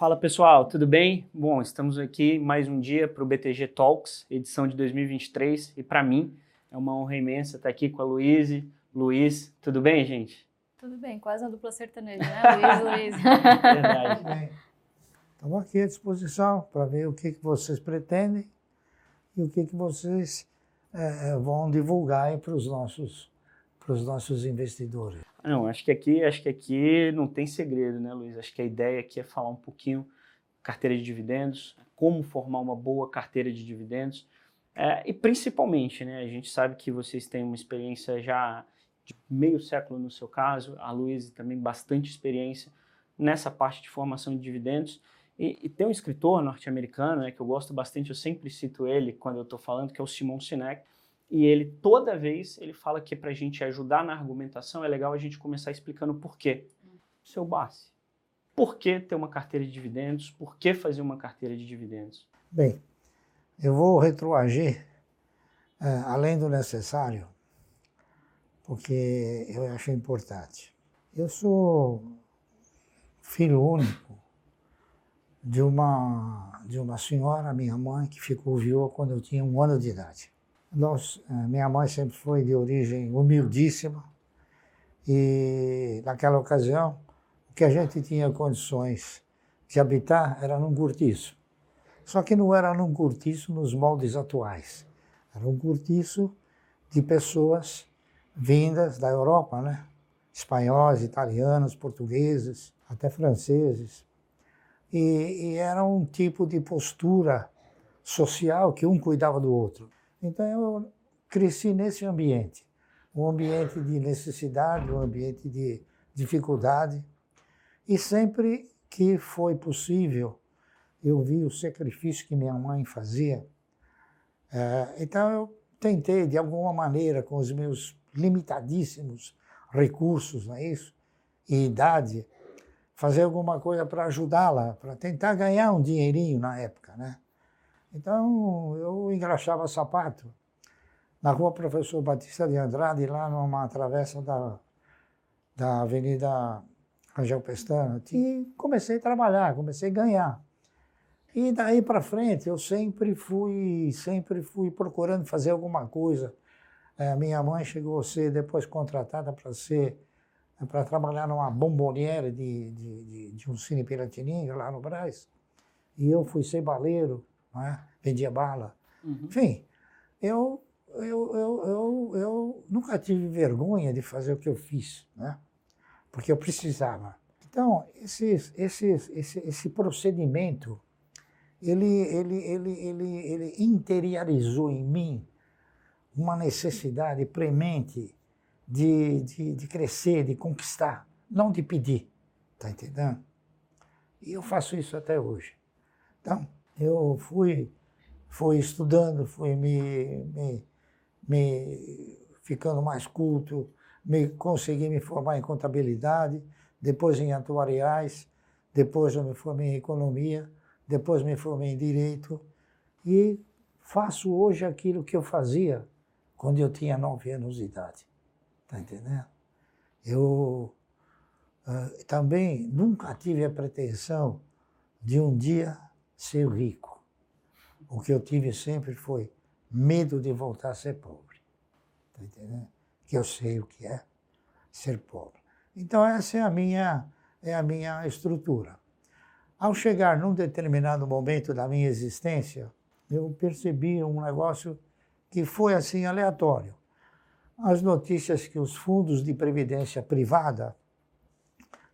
Fala pessoal, tudo bem? Bom, estamos aqui mais um dia para o BTG Talks, edição de 2023, e para mim é uma honra imensa estar aqui com a Luíse. Luiz, tudo bem, gente? Tudo bem, quase uma dupla sertaneja, né? Luiz, Luiz. Verdade. Bem, estamos aqui à disposição para ver o que, que vocês pretendem e o que, que vocês é, vão divulgar para os nossos, os nossos investidores. Não, acho que aqui, acho que aqui não tem segredo, né, Luiz? Acho que a ideia aqui é falar um pouquinho carteira de dividendos, como formar uma boa carteira de dividendos. É, e principalmente, né, a gente sabe que vocês têm uma experiência já de meio século no seu caso, a Luiz também bastante experiência nessa parte de formação de dividendos. E, e tem um escritor norte-americano né, que eu gosto bastante, eu sempre cito ele quando eu estou falando, que é o Simon Sinek, e ele, toda vez, ele fala que para a gente ajudar na argumentação, é legal a gente começar explicando por quê. Seu base. Por que ter uma carteira de dividendos? Por que fazer uma carteira de dividendos? Bem, eu vou retroagir uh, além do necessário, porque eu acho importante. Eu sou filho único de uma, de uma senhora, minha mãe, que ficou viúva quando eu tinha um ano de idade. Nós, eh, minha mãe sempre foi de origem humildíssima e naquela ocasião o que a gente tinha condições de habitar era num cortiço. Só que não era num cortiço nos moldes atuais. Era um cortiço de pessoas vindas da Europa, né? Espanhóis, italianos, portugueses, até franceses. E, e era um tipo de postura social que um cuidava do outro. Então eu cresci nesse ambiente, um ambiente de necessidade, um ambiente de dificuldade. E sempre que foi possível, eu vi o sacrifício que minha mãe fazia. É, então eu tentei, de alguma maneira, com os meus limitadíssimos recursos, não é isso? E idade, fazer alguma coisa para ajudá-la, para tentar ganhar um dinheirinho na época, né? Então, eu engraxava sapato na rua Professor Batista de Andrade, lá numa travessa da, da Avenida Rangel Pestana. E comecei a trabalhar, comecei a ganhar. E daí para frente eu sempre fui, sempre fui procurando fazer alguma coisa. É, minha mãe chegou a ser depois contratada para ser para trabalhar numa bomboniere de, de, de, de um cine Piratininga lá no Brás. E eu fui ser baleiro é? vendia bala. Uhum. Enfim, eu, eu, eu, eu, eu nunca tive vergonha de fazer o que eu fiz, né? porque eu precisava. Então, esse, esse, esse, esse procedimento, ele, ele, ele, ele, ele interiorizou em mim uma necessidade premente de, de, de crescer, de conquistar, não de pedir, tá entendendo? E eu faço isso até hoje. Então, eu fui, fui estudando, fui me, me, me ficando mais culto, me, consegui me formar em contabilidade, depois em atuariais, depois eu me formei em economia, depois me formei em direito e faço hoje aquilo que eu fazia quando eu tinha nove anos de idade. Está entendendo? Eu uh, também nunca tive a pretensão de um dia ser rico. O que eu tive sempre foi medo de voltar a ser pobre. Está entendendo? Que eu sei o que é ser pobre. Então essa é a minha é a minha estrutura. Ao chegar num determinado momento da minha existência, eu percebi um negócio que foi assim aleatório. As notícias que os fundos de previdência privada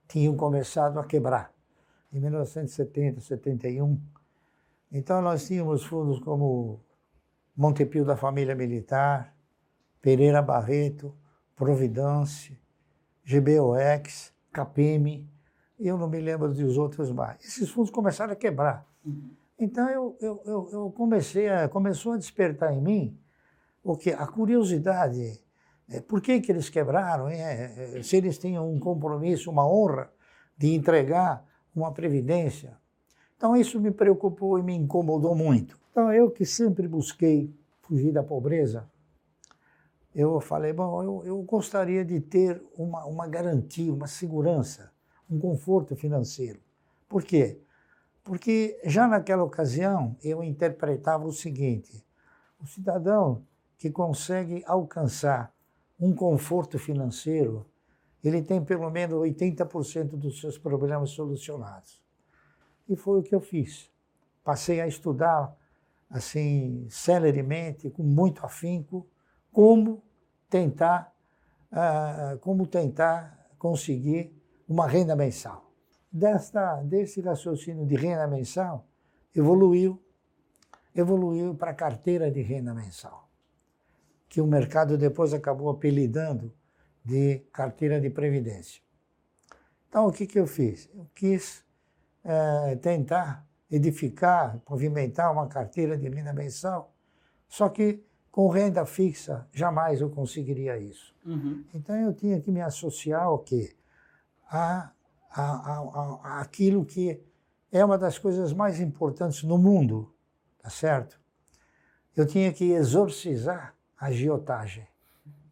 tinham começado a quebrar. Em 1970, 71, então nós tínhamos fundos como Montepio da Família Militar, Pereira Barreto, Providência, GBOX, Capeme, eu não me lembro dos outros mais. Esses fundos começaram a quebrar. Uhum. Então eu, eu, eu, eu, comecei a, começou a despertar em mim o que a curiosidade, é, por que, que eles quebraram, é, é, se eles tinham um compromisso, uma honra de entregar uma previdência então isso me preocupou e me incomodou muito. Então eu que sempre busquei fugir da pobreza, eu falei, bom, eu, eu gostaria de ter uma, uma garantia, uma segurança, um conforto financeiro. Por quê? Porque já naquela ocasião eu interpretava o seguinte: o cidadão que consegue alcançar um conforto financeiro, ele tem pelo menos 80% dos seus problemas solucionados. E foi o que eu fiz. Passei a estudar assim celeremente, com muito afinco, como tentar, uh, como tentar conseguir uma renda mensal desta, desse raciocínio de renda mensal, evoluiu, evoluiu para a carteira de renda mensal, que o mercado depois acabou apelidando de carteira de previdência. Então, o que, que eu fiz? Eu quis é, tentar edificar, pavimentar uma carteira de renda mensal, só que com renda fixa jamais eu conseguiria isso. Uhum. Então eu tinha que me associar ao quê? A a, a, a, aquilo que é uma das coisas mais importantes no mundo, tá certo? Eu tinha que exorcizar a agiotagem.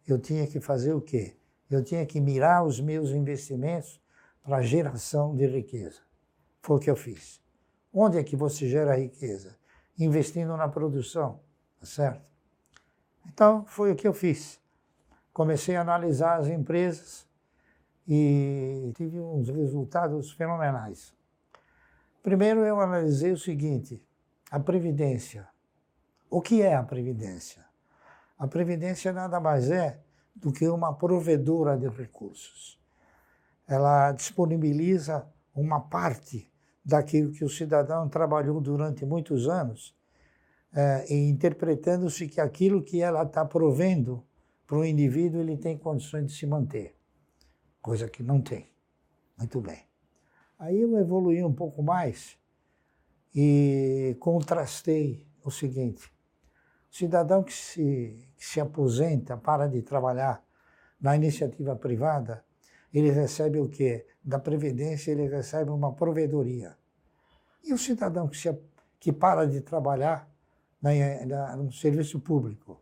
Eu tinha que fazer o quê? Eu tinha que mirar os meus investimentos para geração de riqueza. Foi o que eu fiz. Onde é que você gera riqueza? Investindo na produção, tá certo? Então, foi o que eu fiz. Comecei a analisar as empresas, e tive uns resultados fenomenais. Primeiro, eu analisei o seguinte: a Previdência. O que é a Previdência? A Previdência nada mais é do que uma provedora de recursos. Ela disponibiliza uma parte daquilo que o cidadão trabalhou durante muitos anos, é, interpretando-se que aquilo que ela está provendo para o indivíduo ele tem condições de se manter coisa que não tem. Muito bem. Aí eu evoluí um pouco mais e contrastei o seguinte: o cidadão que se, que se aposenta, para de trabalhar na iniciativa privada, ele recebe o quê? Da Previdência, ele recebe uma provedoria. E o cidadão que, se, que para de trabalhar na, na, no serviço público?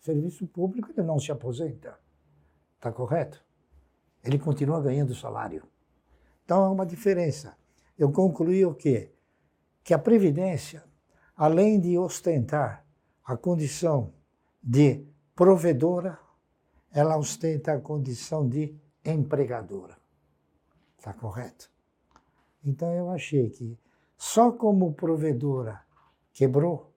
Serviço público, ele não se aposenta. Está correto? ele continua ganhando salário. Então há uma diferença. Eu concluí o quê? Que a Previdência, além de ostentar a condição de provedora, ela ostenta a condição de empregadora. Está correto? Então eu achei que só como provedora quebrou,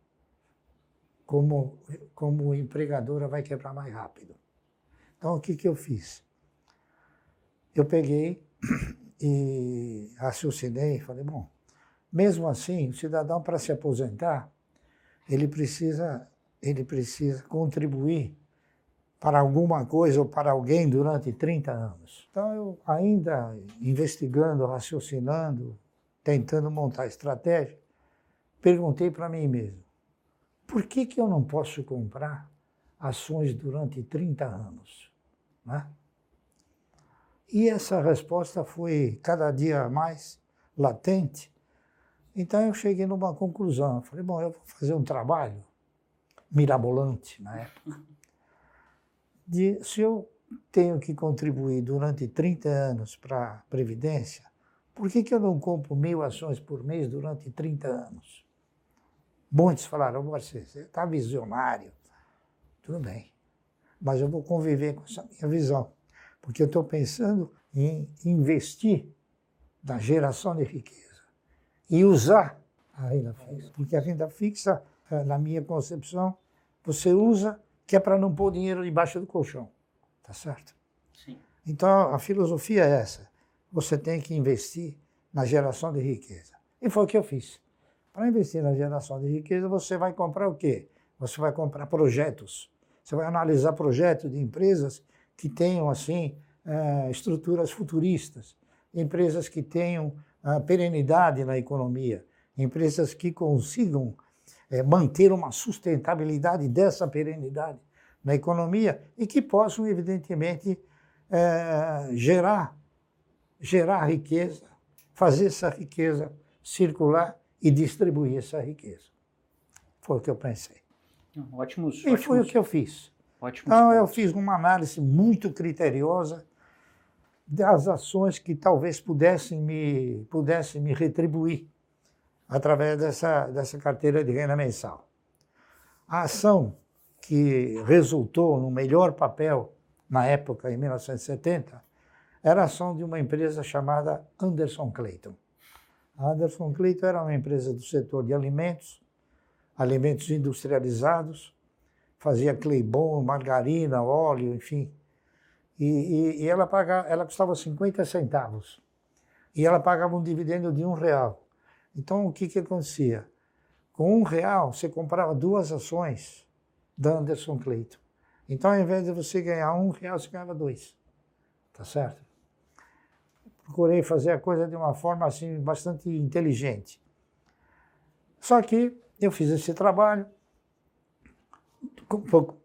como, como empregadora vai quebrar mais rápido. Então o que, que eu fiz? eu peguei e raciocinei e falei, bom, mesmo assim, o cidadão para se aposentar, ele precisa, ele precisa contribuir para alguma coisa ou para alguém durante 30 anos. Então eu ainda investigando, raciocinando, tentando montar estratégia, perguntei para mim mesmo, por que, que eu não posso comprar ações durante 30 anos? Né? E essa resposta foi cada dia mais latente. Então eu cheguei numa conclusão. Eu falei, bom, eu vou fazer um trabalho mirabolante na época. De, se eu tenho que contribuir durante 30 anos para a Previdência, por que, que eu não compro mil ações por mês durante 30 anos? Muitos falaram, você está visionário. Tudo bem, mas eu vou conviver com essa minha visão porque eu estou pensando em investir na geração de riqueza e usar a renda fixa. Porque a renda fixa, eh, na minha concepção, você usa que é para não pôr dinheiro debaixo do colchão. Tá certo? Sim. Então, a filosofia é essa. Você tem que investir na geração de riqueza. E foi o que eu fiz. Para investir na geração de riqueza, você vai comprar o quê? Você vai comprar projetos. Você vai analisar projetos de empresas que tenham assim é, estruturas futuristas, empresas que tenham perenidade na economia, empresas que consigam é, manter uma sustentabilidade dessa perenidade na economia e que possam, evidentemente, é, gerar, gerar riqueza, fazer essa riqueza circular e distribuir essa riqueza. Foi o que eu pensei. Ótimos. E ótimos. foi o que eu fiz. Ótimos então, pontos. eu fiz uma análise muito criteriosa das ações que talvez pudessem me, pudessem me retribuir através dessa, dessa carteira de renda mensal. A ação que resultou no melhor papel na época, em 1970, era a ação de uma empresa chamada Anderson Clayton. A Anderson Clayton era uma empresa do setor de alimentos, alimentos industrializados, fazia Claybon, margarina, óleo, enfim. E, e, e ela, pagava, ela custava 50 centavos. E ela pagava um dividendo de um real. Então, o que, que acontecia? Com um real, você comprava duas ações da Anderson Clayton. Então, ao invés de você ganhar um real, você ganhava dois. Tá certo? Procurei fazer a coisa de uma forma assim bastante inteligente. Só que eu fiz esse trabalho,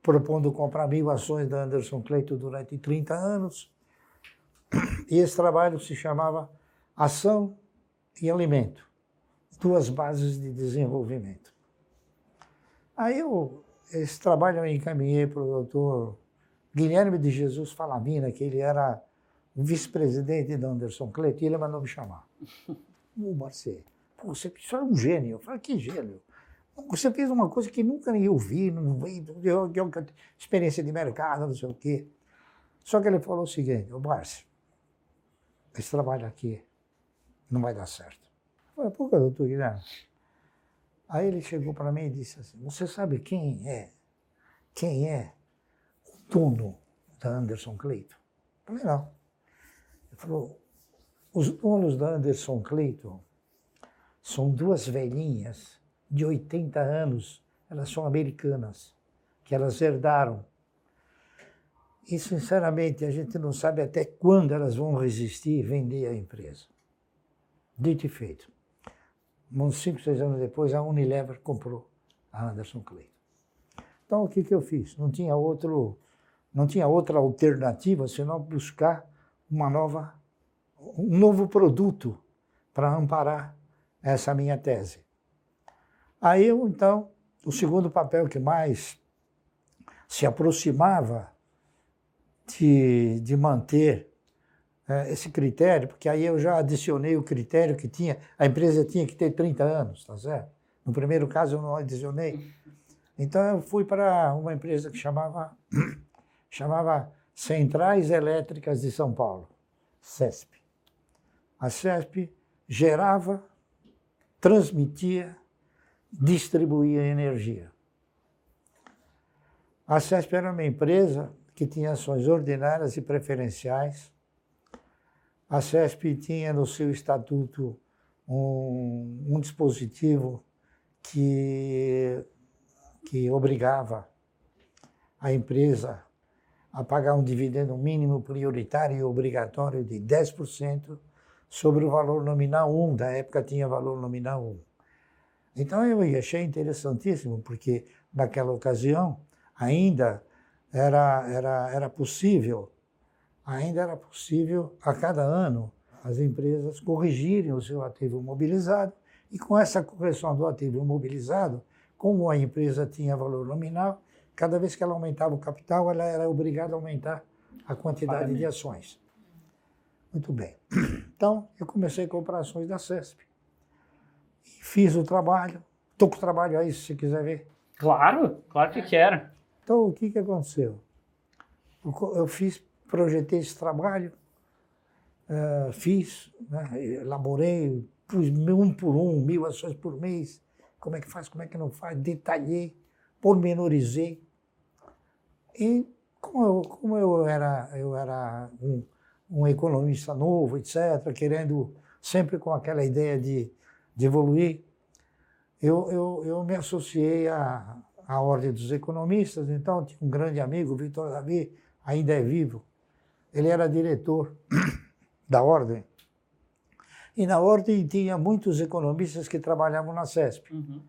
propondo comprar mil ações da Anderson Clayton durante 30 anos. E esse trabalho se chamava Ação e Alimento duas bases de desenvolvimento. Aí eu, esse trabalho eu encaminhei para o doutor Guilherme de Jesus Falamina, que ele era o vice-presidente da Anderson Cleiton, e ele mandou me chamar. Ô, Marcelo, você, você é um gênio. Eu falei, que gênio? Você fez uma coisa que nunca nem eu vi, não vi, eu, eu, experiência de mercado, não sei o quê. Só que ele falou o seguinte, ô Márcio, esse trabalho aqui não vai dar certo. Falei, por que, doutor Guilherme? Aí ele chegou para mim e disse assim, você sabe quem é, quem é o dono da Anderson Cleiton? Eu falei, não. Ele falou, os donos da Anderson Cleiton são duas velhinhas de 80 anos, elas são americanas, que elas herdaram. E, sinceramente, a gente não sabe até quando elas vão resistir e vender a empresa. Dito e feito uns 5, 6 anos depois, a Unilever comprou a Anderson Clayton. Então, o que, que eu fiz? Não tinha, outro, não tinha outra alternativa senão buscar uma nova, um novo produto para amparar essa minha tese. Aí, eu, então, o segundo papel que mais se aproximava de, de manter é, esse critério, porque aí eu já adicionei o critério que tinha, a empresa tinha que ter 30 anos, tá certo? No primeiro caso eu não adicionei. Então eu fui para uma empresa que chamava, chamava Centrais Elétricas de São Paulo, CESP. A CESP gerava, transmitia, distribuía energia. A CESP era uma empresa que tinha ações ordinárias e preferenciais a CESP tinha no seu estatuto um, um dispositivo que, que obrigava a empresa a pagar um dividendo mínimo prioritário e obrigatório de 10% sobre o valor nominal 1, da época tinha valor nominal 1. Então eu achei interessantíssimo, porque naquela ocasião ainda era, era, era possível ainda era possível, a cada ano, as empresas corrigirem o seu ativo mobilizado, e com essa correção do ativo mobilizado, como a empresa tinha valor nominal, cada vez que ela aumentava o capital, ela era obrigada a aumentar a quantidade de ações. Muito bem. Então, eu comecei a comprar ações da CESP. Fiz o trabalho. Estou com o trabalho aí, se você quiser ver. Claro, claro que quero. Então, o que, que aconteceu? Eu fiz projetei esse trabalho, uh, fiz, né, elaborei, pus um por um, mil ações por mês, como é que faz, como é que não faz, detalhei, pormenorizei. E como eu, como eu era, eu era um, um economista novo, etc., querendo sempre com aquela ideia de, de evoluir, eu, eu, eu me associei à, à Ordem dos Economistas, então tinha um grande amigo, Vitor Davi, ainda é vivo, ele era diretor da Ordem. E na Ordem tinha muitos economistas que trabalhavam na CESP. Uhum.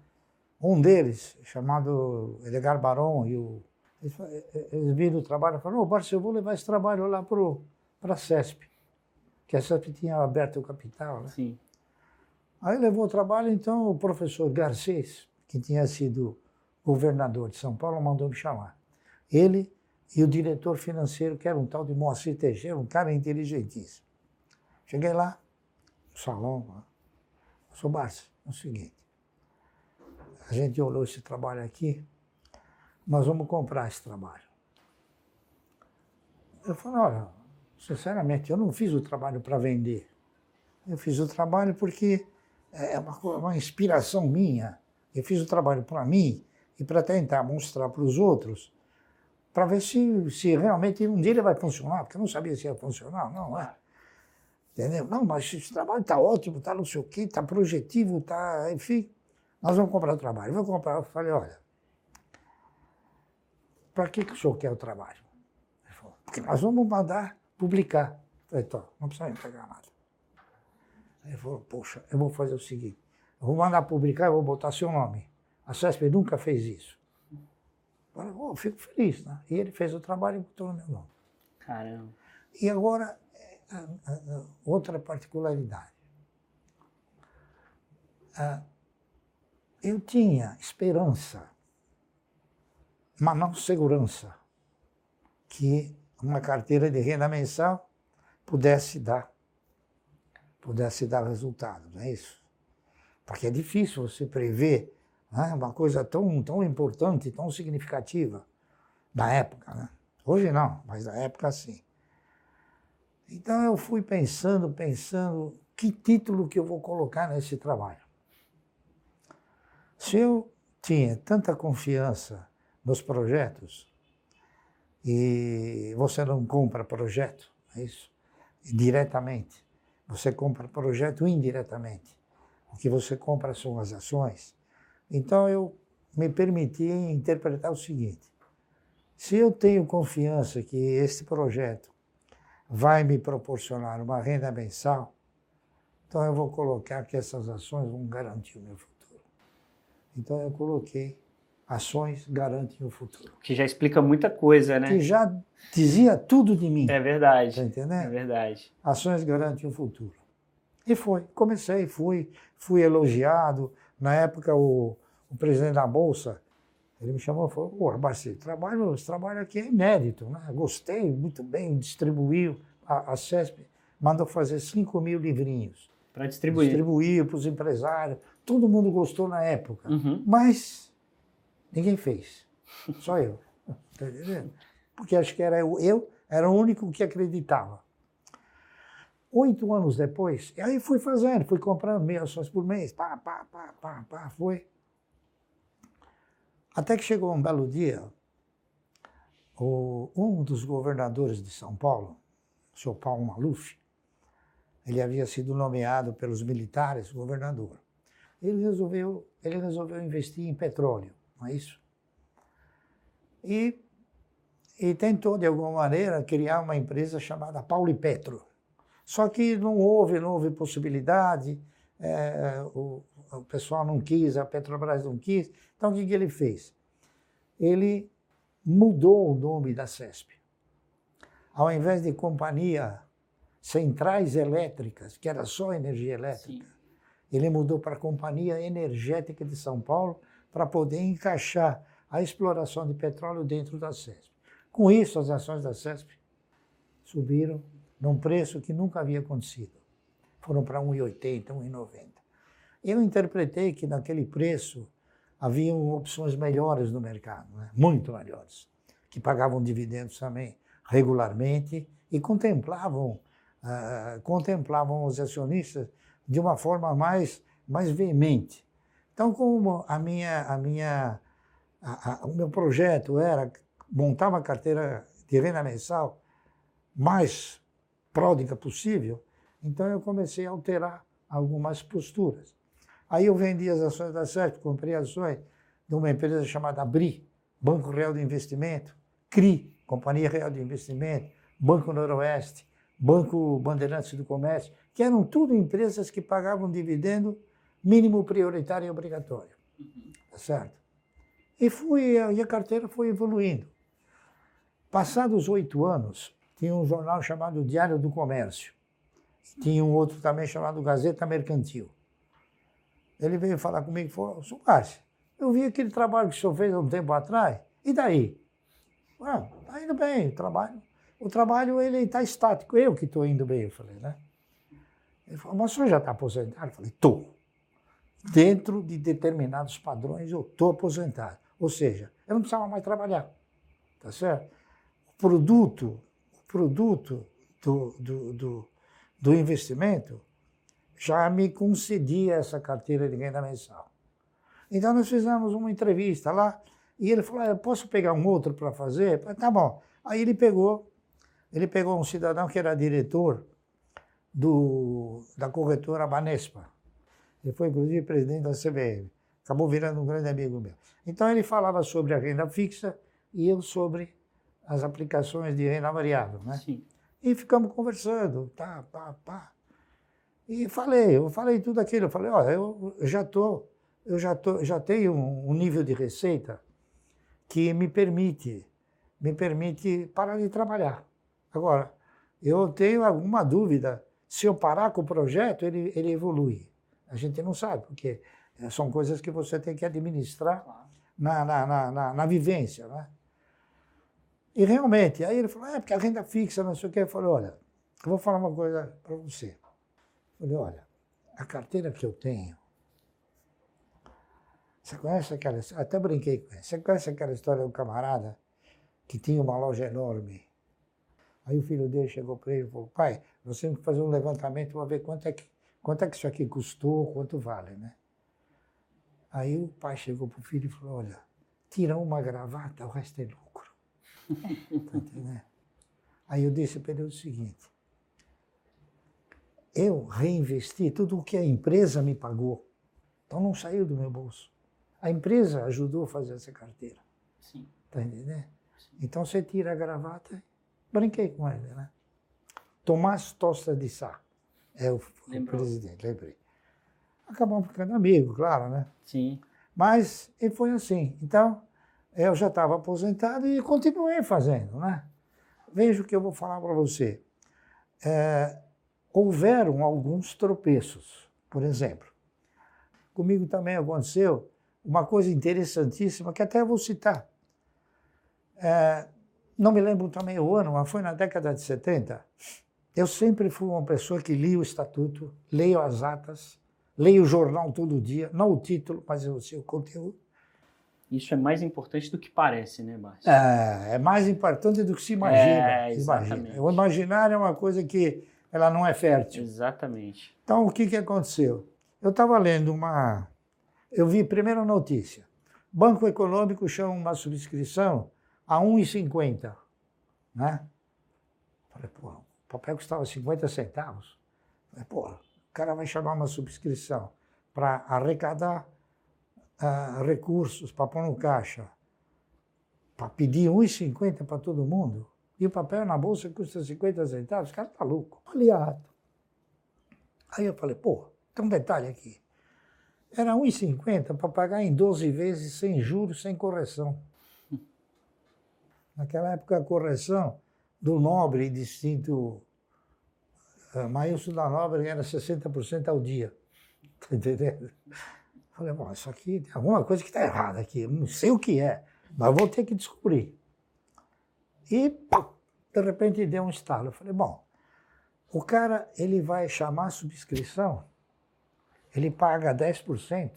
Um deles, chamado Edgar Baron, e o, eles, viram o trabalho e falaram, ô, oh, Barça, eu vou levar esse trabalho lá para a CESP, que a CESP tinha aberto o capital. Né? Sim. Aí levou o trabalho, então o professor Garcês, que tinha sido governador de São Paulo, mandou me chamar. Ele e o diretor financeiro, que era um tal de Moacir Teixeira, um cara inteligentíssimo. Cheguei lá, no salão, lá. Sou Barça, é o seguinte, a gente olhou esse trabalho aqui, nós vamos comprar esse trabalho. Eu falei, olha, sinceramente, eu não fiz o trabalho para vender. Eu fiz o trabalho porque é uma, uma inspiração minha. Eu fiz o trabalho para mim e para tentar mostrar para os outros, para ver se, se realmente um dia ele vai funcionar, porque eu não sabia se ia funcionar, não é? Entendeu? Não, mas esse trabalho está ótimo, está não sei o quê, está projetivo, está, enfim. Nós vamos comprar o trabalho. Vou comprar. Eu falei, olha, para que, que o senhor quer o trabalho? Ele falou, porque nós vamos mandar publicar. Eu falei, então, não precisa entregar nada. Ele falou, poxa, eu vou fazer o seguinte, eu vou mandar publicar, eu vou botar seu nome. A CESP nunca fez isso. Eu falei, oh, fico feliz, né? E ele fez o trabalho e botou no meu nome. Caramba. E agora, outra particularidade. Eu tinha esperança mas não segurança que uma carteira de renda mensal pudesse dar, pudesse dar resultado, não é isso? Porque é difícil você prever né, uma coisa tão, tão importante, tão significativa da época. Né? Hoje não, mas na época sim. Então eu fui pensando, pensando, que título que eu vou colocar nesse trabalho. Se eu tinha tanta confiança nos projetos e você não compra projeto, é isso? Diretamente. Você compra projeto indiretamente. O que você compra são as ações. Então eu me permiti interpretar o seguinte: se eu tenho confiança que este projeto vai me proporcionar uma renda mensal, então eu vou colocar que essas ações vão garantir o meu futuro. Então eu coloquei ações garantem o futuro. Que já explica muita coisa, né? Que já dizia tudo de mim. É verdade. Tá entendendo? É verdade. Ações garantem o futuro. E foi. Comecei, fui, fui elogiado. Na época, o, o presidente da Bolsa, ele me chamou e falou, pô, Barcelo, trabalho, esse trabalho aqui é inédito, né? Gostei, muito bem, distribuiu. A, a CESP mandou fazer 5 mil livrinhos. Para distribuir. Distribuir para os empresários. Todo mundo gostou na época. Uhum. Mas Ninguém fez. Só eu. Tá entendendo? Porque acho que era eu, eu era o único que acreditava. Oito anos depois, aí fui fazendo, fui comprando meia ações por mês, pá, pá, pá, pá, pá, foi. Até que chegou um belo dia, o, um dos governadores de São Paulo, o senhor Paulo Maluf, ele havia sido nomeado pelos militares governador. Ele resolveu, ele resolveu investir em petróleo não é isso? E, e tentou, de alguma maneira, criar uma empresa chamada Paulo e Petro. Só que não houve, não houve possibilidade, é, o, o, pessoal não quis, a Petrobras não quis. Então, o que, que ele fez? Ele mudou o nome da CESP. Ao invés de companhia Centrais Elétricas, que era só energia elétrica, Sim. ele mudou para Companhia Energética de São Paulo, para poder encaixar a exploração de petróleo dentro da CESP. Com isso, as ações da CESP subiram num preço que nunca havia acontecido. Foram para 1,80, 1,90. Eu interpretei que naquele preço haviam opções melhores no mercado, né? muito melhores, que pagavam dividendos também regularmente e contemplavam, uh, contemplavam os acionistas de uma forma mais, mais veemente. Então, como a minha, a minha, a, a, o meu projeto era montar uma carteira de renda mensal mais pródiga possível, então eu comecei a alterar algumas posturas. Aí eu vendi as ações da CERP, comprei ações de uma empresa chamada BRI, Banco Real de Investimento, CRI, Companhia Real de Investimento, Banco Noroeste, Banco Bandeirantes do Comércio, que eram tudo empresas que pagavam dividendo mínimo prioritário e obrigatório. Tá certo? E, fui, e a carteira foi evoluindo. Passados oito anos, tinha um jornal chamado Diário do Comércio. Tinha um outro também chamado Gazeta Mercantil. Ele veio falar comigo e falou, Suárez, eu vi aquele trabalho que o senhor fez há um tempo atrás, e daí? Ah, tá indo bem, o trabalho. O trabalho ele está estático, eu que estou indo bem, eu falei, né? Ele falou, mas o senhor já está aposentado? Eu falei, estou. dentro de determinados padrões, eu estou aposentado. Ou seja, eu não precisava mais trabalhar. Tá certo? O produto, produto do, do, do, do investimento já me concedia essa carteira de renda mensal. Então nós fizemos uma entrevista lá e ele falou: ah, eu posso pegar um outro para fazer? Falei, tá bom. Aí ele pegou, ele pegou um cidadão que era diretor do, da corretora Banespa. Ele foi, inclusive, presidente da CBM. Acabou virando um grande amigo meu. Então, ele falava sobre a renda fixa e eu sobre as aplicações de renda variável. Né? Sim. E ficamos conversando, tá, pá, pá. E falei, eu falei tudo aquilo. Eu falei, olha, eu já tô, eu já tô, já tenho um, um nível de receita que me permite, me permite parar de trabalhar. Agora, eu tenho alguma dúvida se eu parar com o projeto, ele, ele evolui. A gente não sabe, porque são coisas que você tem que administrar na, na, na, na, na vivência. Né? E realmente, aí ele falou, é porque a renda fixa, não sei o quê. Eu falei, olha, eu vou falar uma coisa para você. Eu falei, olha, a carteira que eu tenho, você conhece aquela Até brinquei com ele. Você conhece aquela história do camarada que tinha uma loja enorme? Aí o filho dele chegou para ele e falou, pai, nós temos que fazer um levantamento para ver quanto é, que, quanto é que isso aqui custou, quanto vale, né? Aí o pai chegou para o filho e falou, olha, tira uma gravata, o resto é lucro. Tá? Aí eu disse para ele o seguinte, eu reinvesti tudo o que a empresa me pagou. Então não saiu do meu bolso. A empresa ajudou a fazer essa carteira. Sim. Tá entendendo? Então você tira a gravata, brinquei com ele, né? Tomás Tosta de Sá é o, o presidente, lembrei. Acabamos ficando amigos, claro, né? Sim. Mas e foi assim. Então, eu já estava aposentado e continuei fazendo, né? Veja o que eu vou falar para você. É, houveram alguns tropeços, por exemplo. Comigo também aconteceu uma coisa interessantíssima que até vou citar. É, não me lembro também o ano, mas foi na década de 70. Eu sempre fui uma pessoa que lia o estatuto, leio as atas, leio o jornal todo dia, não o título, mas o seu conteúdo. Isso é mais importante do que parece, né, Márcio? É, é mais importante do que se imagina. É, exatamente. imagina. O imaginário é uma coisa que ela não é fértil. Exatamente. Então, o que, que aconteceu? Eu estava lendo uma... Eu vi primeira notícia. Banco Econômico chama uma subscrição a 1,50. Né? Falei, pô, o papel custava 50 centavos. Falei, pô, o cara vai chamar uma subscrição para arrecadar recursos, para pôr no caixa, para pedir 1,50 para todo mundo. E o papel na bolsa custa 50 centavos, o cara tá louco. Aliado. Aí eu falei, pô, tem um detalhe aqui. Era 1,50 para pagar em 12 vezes, sem juros, sem correção. Naquela época, a correção do nobre distinto uh, Maílson da Nobre era 60% ao dia. Tá entendendo? Falei, bom, isso aqui tem alguma coisa que está errada aqui, não sei o que é, mas vou ter que descobrir. E, pá, de repente, deu um estalo. Eu falei, bom, o cara, ele vai chamar a subscrição, ele paga 10%,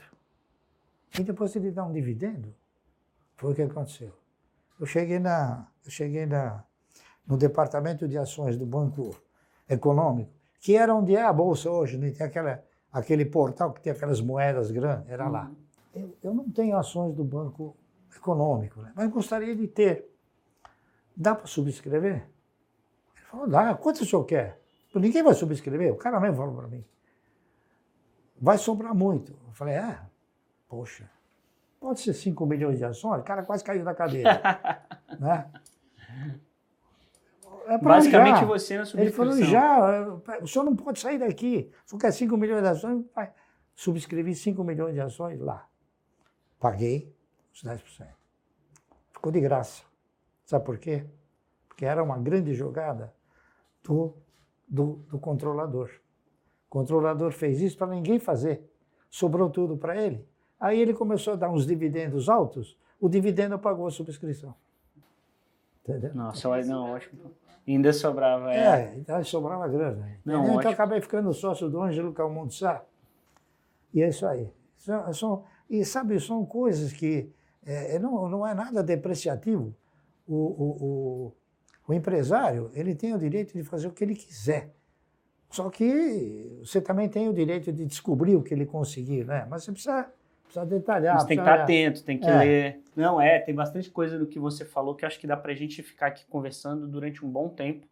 e depois ele dá um dividendo. Foi o que aconteceu. Eu cheguei na, eu cheguei na, no departamento de ações do Banco Econômico, que era onde é a bolsa hoje, né? tem aquela, aquele portal que tem aquelas moedas grandes, era lá. Uhum. Eu, eu, não tenho ações do Banco Econômico, né? mas gostaria de ter. Dá para subscrever? Ele falou, dá. Quanto o senhor quer? Ninguém vai subscrever. O cara mesmo falou para mim. Vai sobrar muito. Eu falei, é, poxa, pode ser 5 milhões de ações? O cara quase caiu da cadeira. né? É Basicamente já. você na subscrição. Ele falou, já, o senhor não pode sair daqui. Se quer 5 milhões de ações, vai. Subscrevi 5 milhões de ações lá. Paguei os 10%. Ficou de graça. Sabe por quê? Porque era uma grande jogada do, do, do controlador. O controlador fez isso para ninguém fazer. Sobrou tudo para ele. Aí ele começou a dar uns dividendos altos, o dividendo pagou a subscrição. Entendeu? Nossa, não, ótimo. Ainda sobrava. É, é então sobrava grana. Não, então eu acabei ficando sócio do Ângelo Calmundo Sá. E é isso aí. São, são, e sabe, são coisas que é, não, não é nada depreciativo. O, o, o, o empresário ele tem o direito de fazer o que ele quiser. Só que você também tem o direito de descobrir o que ele conseguir, né? Mas você precisa, precisa detalhar. Você tem que estar atento, tem que é. ler. Não, é, tem bastante coisa do que você falou que acho que dá pra gente ficar aqui conversando durante um bom tempo.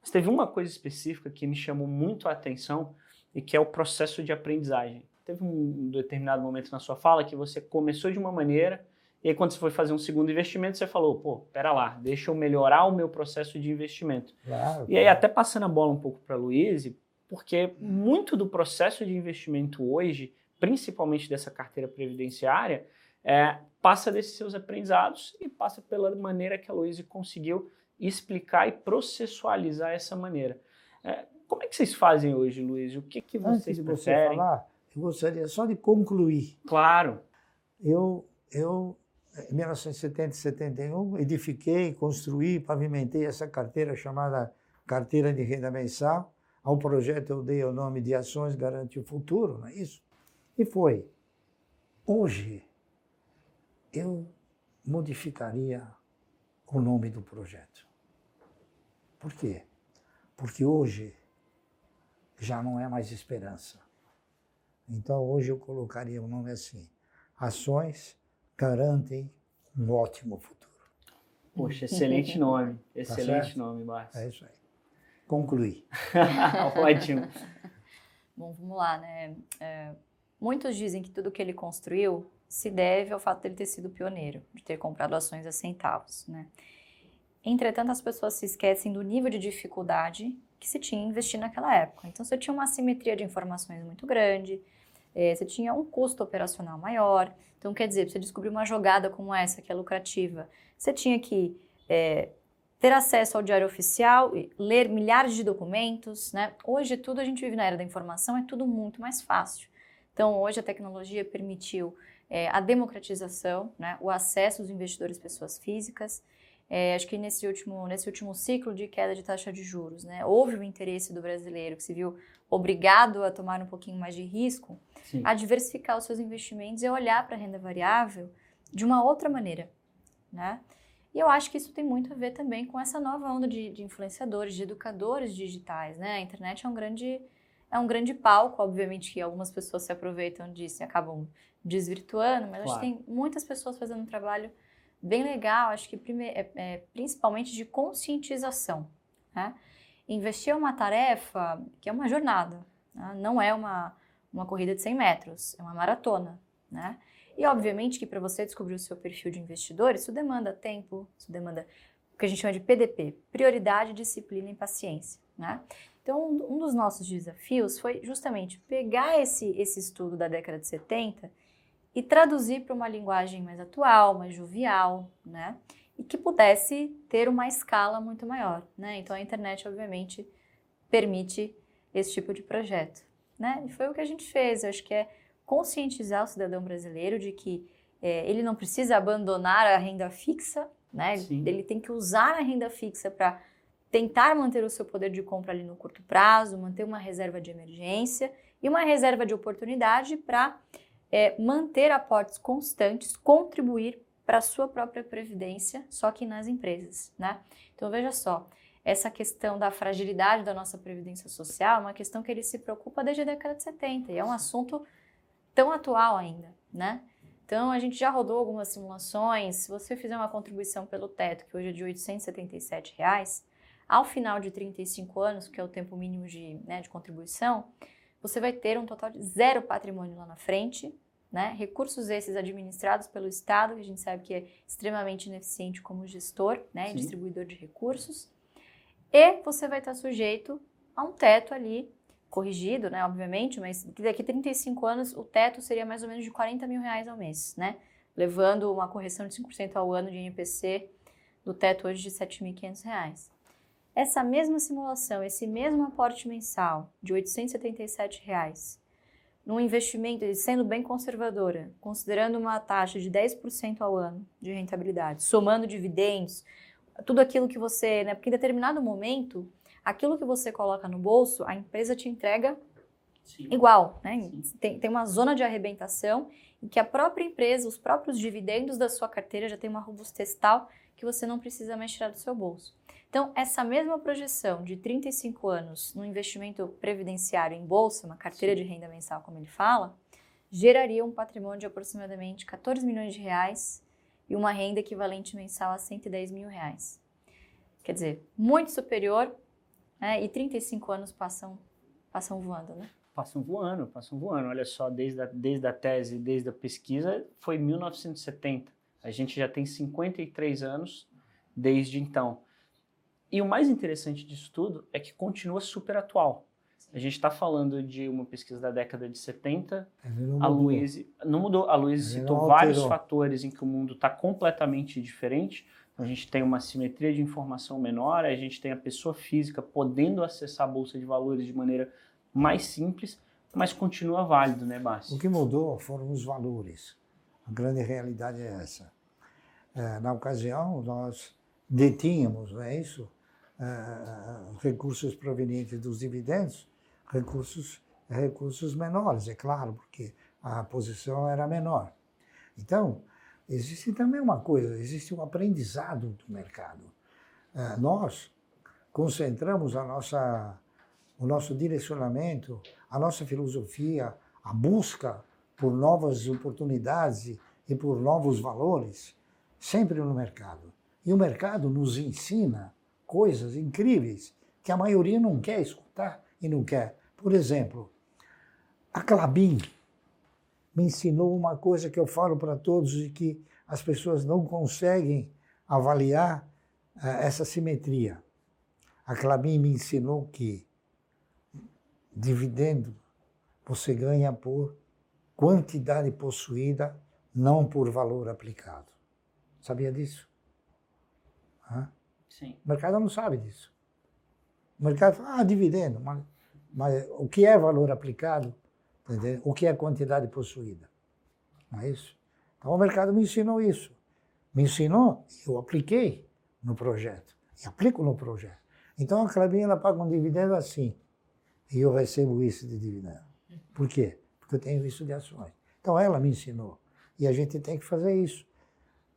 Mas teve uma coisa específica que me chamou muito a atenção e que é o processo de aprendizagem. Teve um determinado momento na sua fala que você começou de uma maneira e aí, quando você foi fazer um segundo investimento, você falou, pô, pera lá, deixa eu melhorar o meu processo de investimento. Claro, e aí, até passando a bola um pouco para a Luiz, porque muito do processo de investimento hoje, principalmente dessa carteira previdenciária, é, passa desses seus aprendizados e passa pela maneira que a Luiz conseguiu explicar e processualizar essa maneira. É, como é que vocês fazem hoje, Luiz? O que, que vocês Antes de preferem? você falar, eu gostaria só de concluir. Claro. Eu, eu em 1970 e 71, edifiquei, construí, pavimentei essa carteira chamada Carteira de Renda Mensal. Ao projeto eu dei o nome de Ações Garante o Futuro, não é isso? E foi. Hoje, eu modificaria o nome do projeto. Por quê? Porque hoje já não é mais esperança. Então, hoje eu colocaria o nome assim: Ações garantem um ótimo futuro. Poxa, excelente nome. Excelente tá nome, Márcio. É isso aí. Concluí. Ótimo. Bom, vamos lá, né? É, muitos dizem que tudo que ele construiu se deve ao fato dele ter sido pioneiro, de ter comprado ações a centavos, né? Entretanto, as pessoas se esquecem do nível de dificuldade que se tinha investir naquela época. Então, você tinha uma assimetria de informações muito grande, é, você tinha um custo operacional maior. Então, quer dizer, para você descobrir uma jogada como essa, que é lucrativa, você tinha que é, ter acesso ao diário oficial, ler milhares de documentos. Né? Hoje, tudo a gente vive na era da informação, é tudo muito mais fácil. Então, hoje a tecnologia permitiu é, a democratização, né? o acesso dos investidores pessoas físicas. É, acho que nesse último, nesse último ciclo de queda de taxa de juros, né, houve o interesse do brasileiro que se viu obrigado a tomar um pouquinho mais de risco, Sim. a diversificar os seus investimentos e olhar para a renda variável de uma outra maneira, né? E eu acho que isso tem muito a ver também com essa nova onda de, de influenciadores, de educadores digitais, né? A internet é um grande é um grande palco, obviamente que algumas pessoas se aproveitam disso e acabam desvirtuando, mas claro. acho que tem muitas pessoas fazendo um trabalho bem legal, acho que prime, é, é, principalmente de conscientização, né? Investir é uma tarefa que é uma jornada, né? não é uma, uma corrida de 100 metros, é uma maratona, né? E obviamente que para você descobrir o seu perfil de investidor, isso demanda tempo, isso demanda o que a gente chama de PDP, prioridade, disciplina e paciência, né? Então, um dos nossos desafios foi justamente pegar esse, esse estudo da década de 70 e traduzir para uma linguagem mais atual, mais jovial, né? e que pudesse ter uma escala muito maior. Né? Então a internet, obviamente, permite esse tipo de projeto. Né? E foi o que a gente fez. Eu acho que é conscientizar o cidadão brasileiro de que é, ele não precisa abandonar a renda fixa, né? ele tem que usar a renda fixa para tentar manter o seu poder de compra ali no curto prazo, manter uma reserva de emergência e uma reserva de oportunidade para é, manter aportes constantes, contribuir para a sua própria previdência, só que nas empresas, né? Então veja só, essa questão da fragilidade da nossa previdência social é uma questão que ele se preocupa desde a década de 70 e é um assunto tão atual ainda, né? Então a gente já rodou algumas simulações. Se você fizer uma contribuição pelo teto, que hoje é de 877 reais, ao final de 35 anos, que é o tempo mínimo de, né, de contribuição, você vai ter um total de zero patrimônio lá na frente, né? Recursos esses administrados pelo Estado, que a gente sabe que é extremamente ineficiente como gestor, né? E distribuidor de recursos. E você vai estar sujeito a um teto ali, corrigido, né? Obviamente, mas daqui a 35 anos o teto seria mais ou menos de 40 mil reais ao mês, né? Levando uma correção de 5% ao ano de INPC do teto hoje de 7.500 reais. Essa mesma simulação, esse mesmo aporte mensal de 877 reais, num investimento, sendo bem conservadora, considerando uma taxa de 10% ao ano de rentabilidade, somando dividendos, tudo aquilo que você, né, porque em determinado momento, aquilo que você coloca no bolso, a empresa te entrega Sim. igual, né? Tem, tem uma zona de arrebentação em que a própria empresa, os próprios dividendos da sua carteira já tem uma robustez tal que você não precisa mais tirar do seu bolso. Então, essa mesma projeção de 35 anos no investimento previdenciário em bolsa, uma carteira Sim. de renda mensal, como ele fala, geraria um patrimônio de aproximadamente 14 milhões de reais e uma renda equivalente mensal a 110 mil reais. Quer dizer, muito superior, né? e 35 anos passam, passam voando, né? Passam voando, passam voando. Olha só, desde a, desde a tese, desde a pesquisa, foi 1970. A gente já tem 53 anos desde então. E o mais interessante disso tudo é que continua super atual. A gente está falando de uma pesquisa da década de 70. A Luiz não mudou. A Luiz citou vários fatores em que o mundo está completamente diferente. A gente tem uma simetria de informação menor, a gente tem a pessoa física podendo acessar a bolsa de valores de maneira mais simples, mas continua válido, né, Bárcio? O que mudou foram os valores. A grande realidade é essa. É, na ocasião, nós detínhamos, não é isso? Uh, recursos provenientes dos dividendos, recursos, recursos menores, é claro, porque a posição era menor. Então, existe também uma coisa, existe um aprendizado do mercado. Uh, nós concentramos a nossa, o nosso direcionamento, a nossa filosofia, a busca por novas oportunidades e por novos valores, sempre no mercado. E o mercado nos ensina coisas incríveis que a maioria não quer escutar e não quer. Por exemplo, a Clabin me ensinou uma coisa que eu falo para todos e que as pessoas não conseguem avaliar uh, essa simetria. A Clabin me ensinou que dividendo você ganha por quantidade possuída, não por valor aplicado. Sabia disso? Sim. O mercado não sabe disso. O mercado fala, ah, dividendo, mas, mas o que é valor aplicado? Entendeu? O que é quantidade possuída? Não é isso? Então o mercado me ensinou isso. Me ensinou, eu apliquei no projeto. E aplico no projeto. Então a Clabinha ela paga um dividendo assim. E eu recebo isso de dividendo. Por quê? Porque eu tenho isso de ações. Então ela me ensinou. E a gente tem que fazer isso.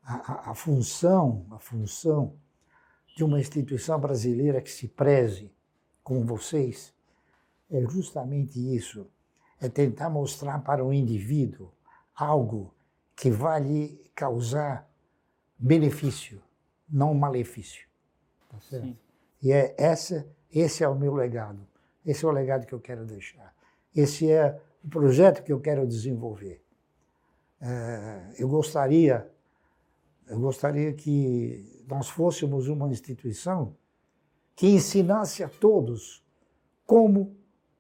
A, a, a função, a função de uma instituição brasileira que se preze com vocês é justamente isso: é tentar mostrar para o indivíduo algo que vai lhe causar benefício, não malefício. Tá certo? Sim. E é essa, esse é o meu legado. Esse é o legado que eu quero deixar. Esse é o projeto que eu quero desenvolver. É, eu gostaria, eu gostaria que nós fôssemos uma instituição que ensinasse a todos como,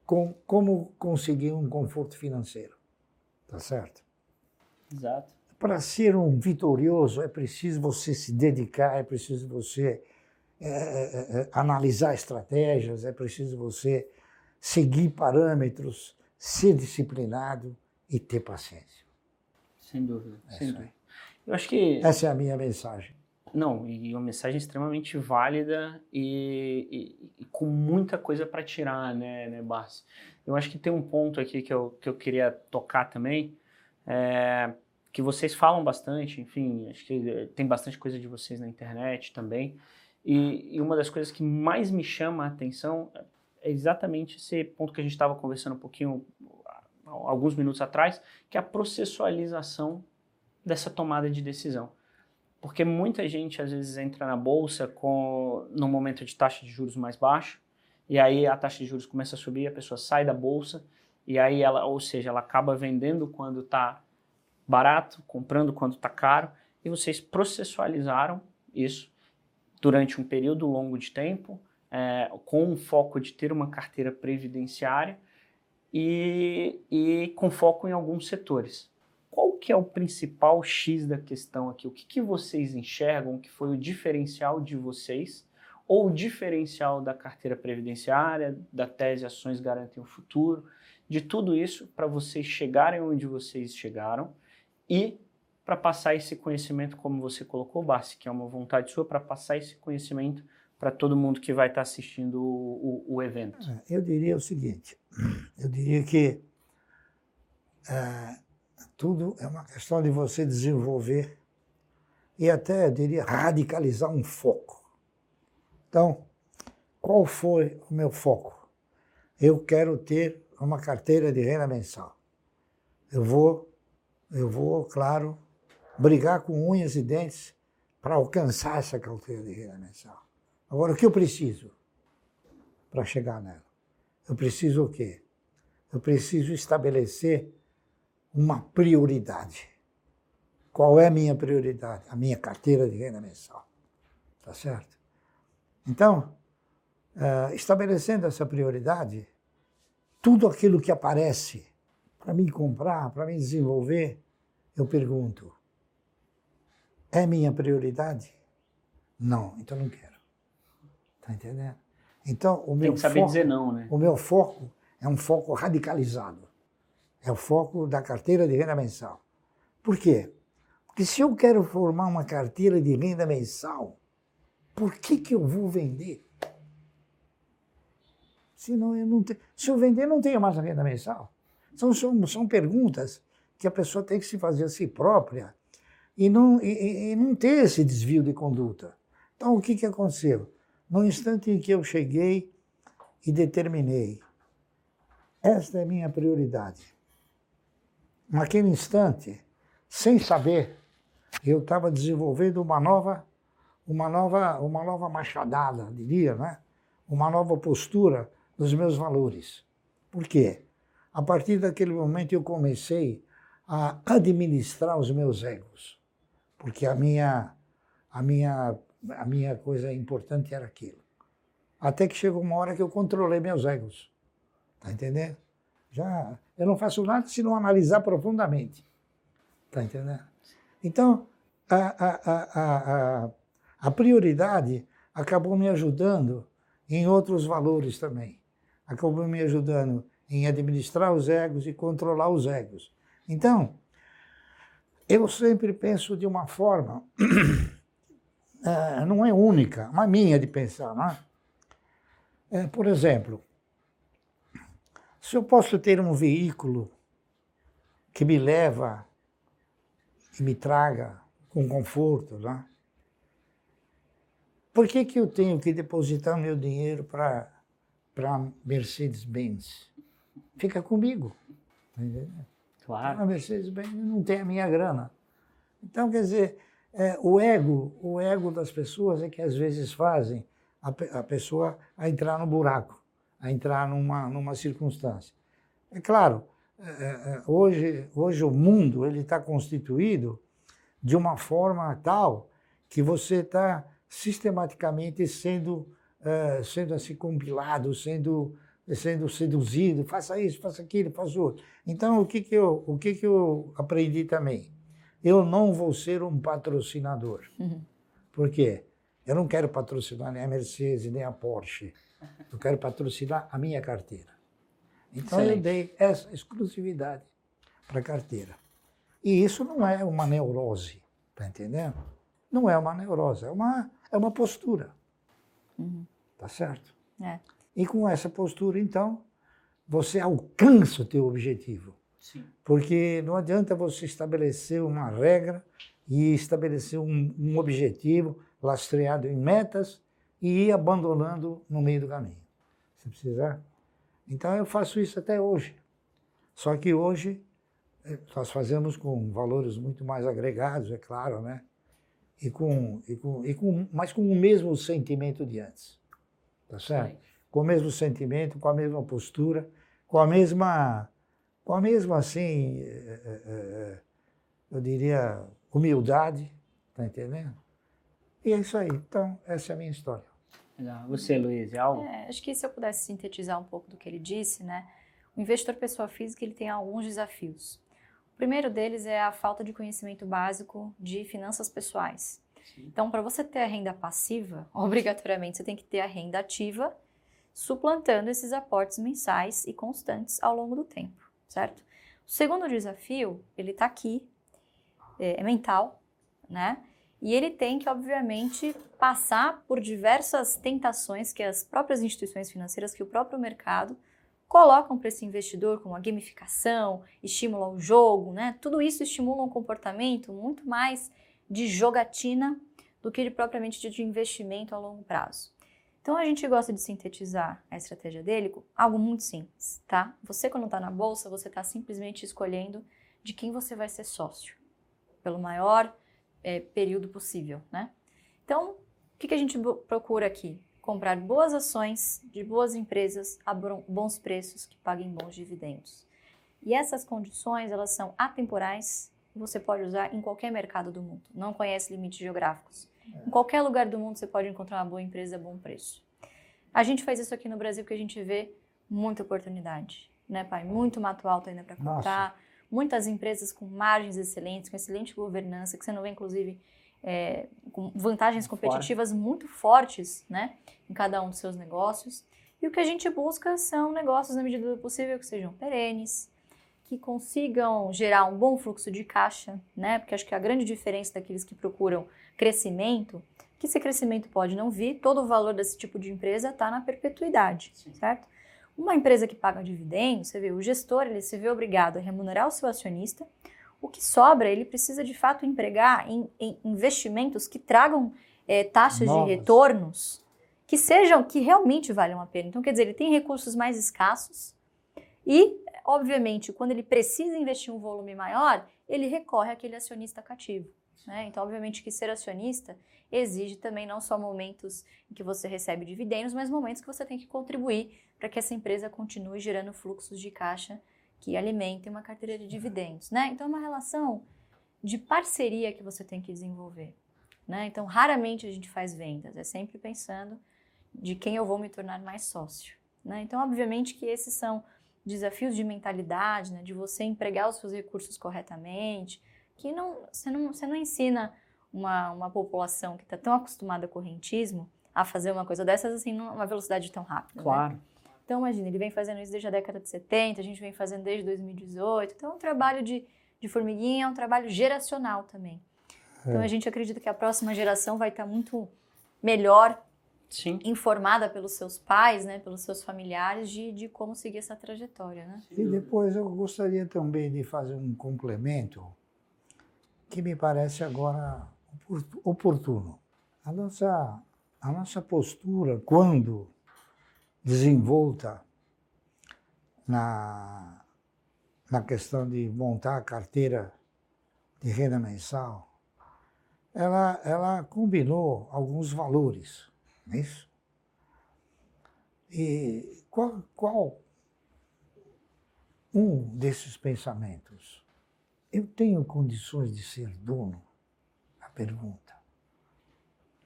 com, como conseguir um conforto financeiro. Tá certo? Exato. Para ser um vitorioso é preciso você se dedicar, é preciso você é, é, é, analisar estratégias, é preciso você seguir parâmetros, ser disciplinado e ter paciência. Sem dúvida, é sem dúvida. Eu acho que essa é a minha mensagem. Não, e uma mensagem extremamente válida e, e, e com muita coisa para tirar, né, né, Barsi? Eu acho que tem um ponto aqui que eu, que eu queria tocar também, é, que vocês falam bastante, enfim, acho que tem bastante coisa de vocês na internet também, e, e uma das coisas que mais me chama a atenção é exatamente esse ponto que a gente estava conversando um pouquinho, alguns minutos atrás, que é a processualização dessa tomada de decisão. Porque muita gente às vezes entra na bolsa com no momento de taxa de juros mais baixo, e aí a taxa de juros começa a subir, a pessoa sai da bolsa, e aí ela, ou seja, ela acaba vendendo quando está barato, comprando quando está caro, e vocês processualizaram isso durante um período longo de tempo, é, com o foco de ter uma carteira previdenciária e, e com foco em alguns setores que é o principal X da questão aqui? O que, que vocês enxergam que foi o diferencial de vocês ou o diferencial da carteira previdenciária, da tese Ações Garantem o Futuro, de tudo isso para vocês chegarem onde vocês chegaram e para passar esse conhecimento, como você colocou, Bassi, que é uma vontade sua, para passar esse conhecimento para todo mundo que vai estar assistindo o, o, o evento? É, eu diria o seguinte: eu diria que é, tudo é uma questão de você desenvolver e até, diria, radicalizar um foco. Então, qual foi o meu foco? Eu quero ter uma carteira de renda mensal. Eu vou, eu vou, claro, brigar com unhas e dentes para alcançar essa carteira de renda mensal. Agora, o que eu preciso para chegar nela? Eu preciso o quê? Eu preciso estabelecer uma prioridade. Qual é a minha prioridade? A minha carteira de renda mensal. Tá certo? Então, uh, estabelecendo essa prioridade, tudo aquilo que aparece para mim comprar, para mim desenvolver, eu pergunto: é minha prioridade? Não, então não quero. Tá entendendo? Então, o meu Tem que saber foco, dizer não, né? O meu foco é um foco radicalizado. É o foco da carteira de renda mensal. Por quê? Porque se eu quero formar uma carteira de renda mensal, por que, que eu vou vender? Senão eu não tenho, se eu vender, não tenho mais renda mensal. São, são, são perguntas que a pessoa tem que se fazer a si própria e não, e, e não ter esse desvio de conduta. Então, o que, que aconteceu? No instante em que eu cheguei e determinei, esta é minha prioridade. Naquele instante, sem saber, eu estava desenvolvendo uma nova, uma nova, uma nova machadada, diria, né? Uma nova postura dos meus valores. Por quê? A partir daquele momento eu comecei a administrar os meus egos, porque a minha, a minha, a minha coisa importante era aquilo. Até que chegou uma hora que eu controlei meus egos, tá entendendo? Já eu não faço nada se não analisar profundamente. Está entendendo? Então, a, a, a, a, prioridade acabou me ajudando em outros valores também. Acabou me ajudando em administrar os egos e controlar os egos. Então, eu sempre penso de uma forma, é, não é única, mas minha de pensar, não é? é por exemplo, se eu posso ter um veículo que me leva, que me traga com conforto, né? por que, que eu tenho que depositar meu dinheiro para Mercedes-Benz? Fica comigo. Claro. A Mercedes-Benz não tem a minha grana. Então, quer dizer, é, o ego, o ego das pessoas é que às vezes fazem a, a pessoa a entrar no buraco a entrar numa, numa circunstância. É claro, é, é, é, hoje, hoje o mundo ele está constituído de uma forma tal que você está sistematicamente sendo, sendo assim compilado, sendo, sendo seduzido, faça isso, faça aquilo, faça outro. Então, o que, que, eu, o que, que eu aprendi também? Eu não vou ser um patrocinador. Uhum. Por quê? Eu não quero patrocinar nem a Mercedes, nem a Porsche. Eu quero patrocinar a minha carteira. Então Excelente. eu dei essa exclusividade para a carteira. E isso não é uma neurose, tá entendendo? Não é uma neurose, é uma, é uma postura. Uhum. Tá certo? É. E com essa postura, então, você alcança o teu objetivo. Sim. Porque não adianta você estabelecer uma regra e estabelecer um, um objetivo lastreado em metas e ir abandonando no meio do caminho. Se precisar. Então eu faço isso até hoje. Só que hoje eh, nós fazemos com valores muito mais agregados, é claro, né? E com, e com, e com, mas com o mesmo sentimento de antes. Tá certo? Sim. Com o mesmo sentimento, com a mesma postura, com a mesma, com a mesma assim, é, é, eu diria, humildade, tá entendendo? E é isso aí. Então, essa é a minha história. Legal. Você, Luiz, é algo? É, acho que se eu pudesse sintetizar um pouco do que ele disse, né? O investidor pessoa física ele tem alguns desafios. O primeiro deles é a falta de conhecimento básico de finanças pessoais. Sim. Então, para você ter a renda passiva, obrigatoriamente você tem que ter a renda ativa, suplantando esses aportes mensais e constantes ao longo do tempo, certo? O segundo desafio, ele está aqui, é, é mental, né? E ele tem que, obviamente, passar por diversas tentações que as próprias instituições financeiras, que o próprio mercado colocam para esse investidor, como a gamificação, estímulo ao jogo, né? Tudo isso estimula um comportamento muito mais de jogatina do que de propriamente de investimento a longo prazo. Então a gente gosta de sintetizar a estratégia dele com algo muito simples, tá? Você quando está na bolsa, você está simplesmente escolhendo de quem você vai ser sócio, pelo maior é, período possível, né? Então, o que, que a gente procura aqui? Comprar boas ações de boas empresas a bons preços que paguem bons dividendos. E essas condições, elas são atemporais e você pode usar em qualquer mercado do mundo. Não conhece limites geográficos. Em qualquer lugar do mundo você pode encontrar uma boa empresa a bom preço. A gente faz isso aqui no Brasil porque a gente vê muita oportunidade, né, pai? Muito mato alto ainda para comprar. Nossa muitas empresas com margens excelentes, com excelente governança, que você não vê, inclusive, é, com vantagens competitivas Fora. muito fortes né, em cada um dos seus negócios. E o que a gente busca são negócios, na medida do possível, que sejam perenes, que consigam gerar um bom fluxo de caixa, né? Porque acho que a grande diferença daqueles que procuram crescimento, que esse crescimento pode não vir, todo o valor desse tipo de empresa está na perpetuidade, Sim. certo? Uma empresa que paga dividendos, você vê, o gestor ele se vê obrigado a remunerar o seu acionista. O que sobra, ele precisa de fato empregar em, em investimentos que tragam é, taxas Novas. de retornos que sejam, que realmente valham a pena. Então, quer dizer, ele tem recursos mais escassos e, obviamente, quando ele precisa investir um volume maior, ele recorre àquele acionista cativo. Né? Então, obviamente que ser acionista exige também não só momentos em que você recebe dividendos, mas momentos que você tem que contribuir para que essa empresa continue gerando fluxos de caixa que alimentem uma carteira de dividendos, né? Então é uma relação de parceria que você tem que desenvolver, né? Então raramente a gente faz vendas, é sempre pensando de quem eu vou me tornar mais sócio, né? Então obviamente que esses são desafios de mentalidade, né? De você empregar os seus recursos corretamente, que não você não, você não ensina uma, uma população que está tão acostumada com o correntismo a fazer uma coisa dessas assim numa velocidade tão rápida. Né? Claro. Né? Então, imagina, ele vem fazendo isso desde a década de 70, a gente vem fazendo desde 2018. Então, é um trabalho de, de formiguinha, é um trabalho geracional também. Então, é. a gente acredita que a próxima geração vai estar muito melhor Sim. informada pelos seus pais, né, pelos seus familiares, de, de como seguir essa trajetória. Né? E depois eu gostaria também de fazer um complemento que me parece agora oportuno. A nossa, a nossa postura, quando desenvolta na, na questão de montar a carteira de renda mensal, ela, ela combinou alguns valores, não é isso? E qual, qual um desses pensamentos? Eu tenho condições de ser dono? A pergunta.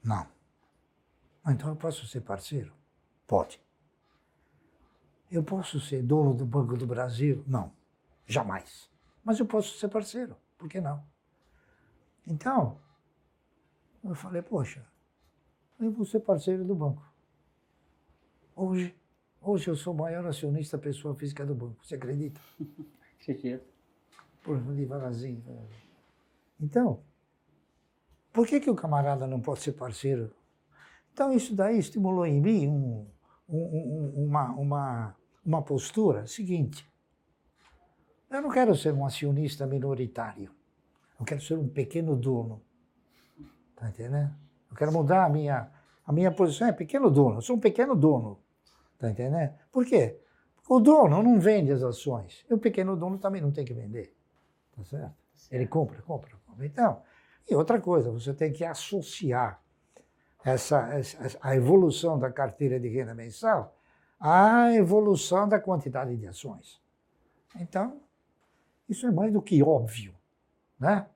Não. Então eu posso ser parceiro? Pode. Eu posso ser dono do Banco do Brasil? Não, jamais. Mas eu posso ser parceiro, por que não? Então, eu falei, poxa, eu vou ser parceiro do banco. Hoje, hoje eu sou o maior acionista pessoa física do banco. Você acredita? Acredito. Por devagarzinho. Então, por que, que o camarada não pode ser parceiro? Então, isso daí estimulou em mim um, um, um, uma, uma, uma postura seguinte: eu não quero ser um acionista minoritário, eu quero ser um pequeno dono. Está entendendo? Eu quero mudar a minha, a minha posição, é pequeno dono, eu sou um pequeno dono. Está entendendo? Por quê? O dono não vende as ações, e o pequeno dono também não tem que vender. Tá certo? Ele compra, compra, compra. Então, e outra coisa, você tem que associar essa, essa, a evolução da carteira de renda mensal a evolução da quantidade de ações. Então, isso é mais do que óbvio, né?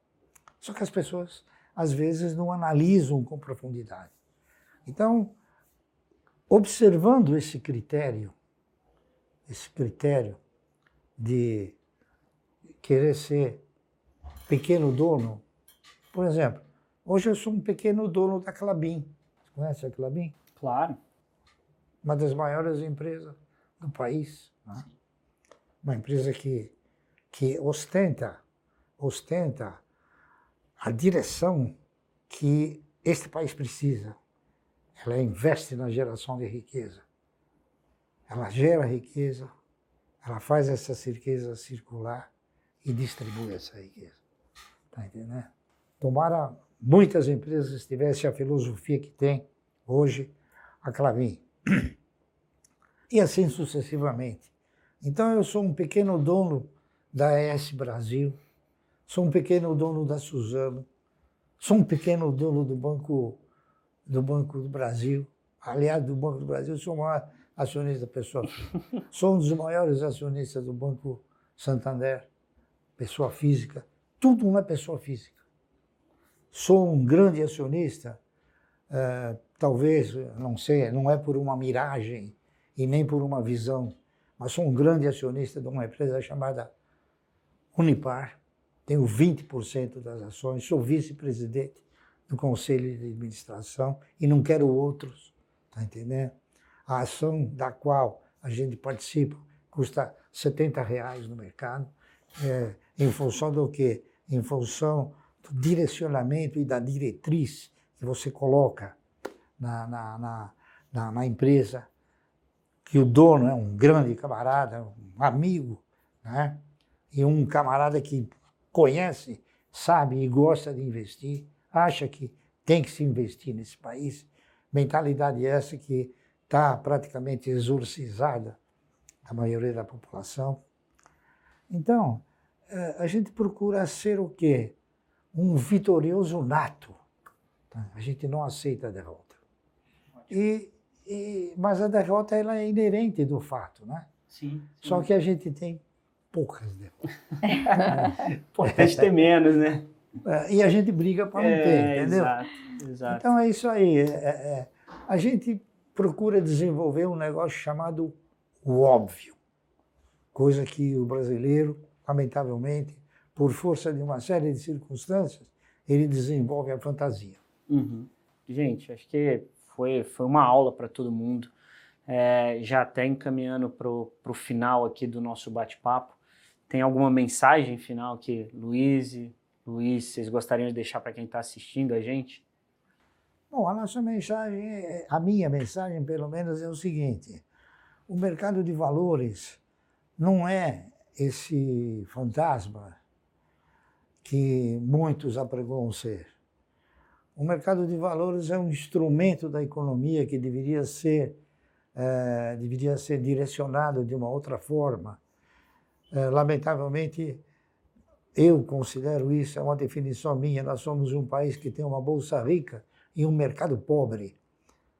Só que as pessoas às vezes não analisam com profundidade. Então, observando esse critério, esse critério de querer ser pequeno dono, por exemplo, hoje eu sou um pequeno dono da Clabin. Você conhece a Clabin? Claro uma das maiores empresas do país. Né? Uma empresa que, que ostenta, ostenta a direção que este país precisa. Ela investe na geração de riqueza. Ela gera riqueza, ela faz essa riqueza circular e distribui essa riqueza. Está entendendo? Tomara muitas empresas tivessem a filosofia que tem hoje a Clabin. E assim sucessivamente. Então eu sou um pequeno dono da ES Brasil, sou um pequeno dono da Suzano, sou um pequeno dono do Banco do Banco do Brasil. Aliás, do Banco do Brasil, sou o maior acionista pessoa física. Sou um dos maiores acionistas do Banco Santander, pessoa física. Tudo uma pessoa física. Sou um grande acionista, uh, talvez, não sei, não é por uma miragem e nem por uma visão, mas sou um grande acionista de uma empresa chamada Unipar. Tenho 20% das ações, sou vice-presidente do conselho de administração e não quero outros, tá entendendo? A ação da qual a gente participa custa 70 reais no mercado, é, em função do quê? Em função do direcionamento e da diretriz que você coloca na, na, na, na, na empresa, que o dono é um grande camarada, um amigo, né? e um camarada que conhece, sabe e gosta de investir acha que tem que se investir nesse país. Mentalidade essa que está praticamente exorcizada a maioria da população. Então, a gente procura ser o quê? Um vitorioso nato. Tá? A gente não aceita a derrota. E, e, mas a derrota ela é inerente do fato, né? Sim. sim. Só que a gente tem poucas derrotas. é. Importante ter menos, né? É, e a gente briga para não é, ter, entendeu? Exato, exato. Então é isso aí. É, é, é, a gente procura desenvolver um negócio chamado o óbvio, coisa que o brasileiro, lamentavelmente, por força de uma série de circunstâncias, ele desenvolve a fantasia. Uhum. Gente, acho que foi, foi uma aula para todo mundo. É, já até encaminhando para o final aqui do nosso bate-papo, tem alguma mensagem final que Luiz, Luiz, vocês gostariam de deixar para quem está assistindo a gente? Bom, a nossa mensagem, a minha mensagem pelo menos é o seguinte: o mercado de valores não é esse fantasma que muitos apregoam ser. O mercado de valores é um instrumento da economia que deveria ser, é, deveria ser direcionado de uma outra forma. É, lamentavelmente, eu considero isso, é uma definição minha, nós somos um país que tem uma bolsa rica e um mercado pobre.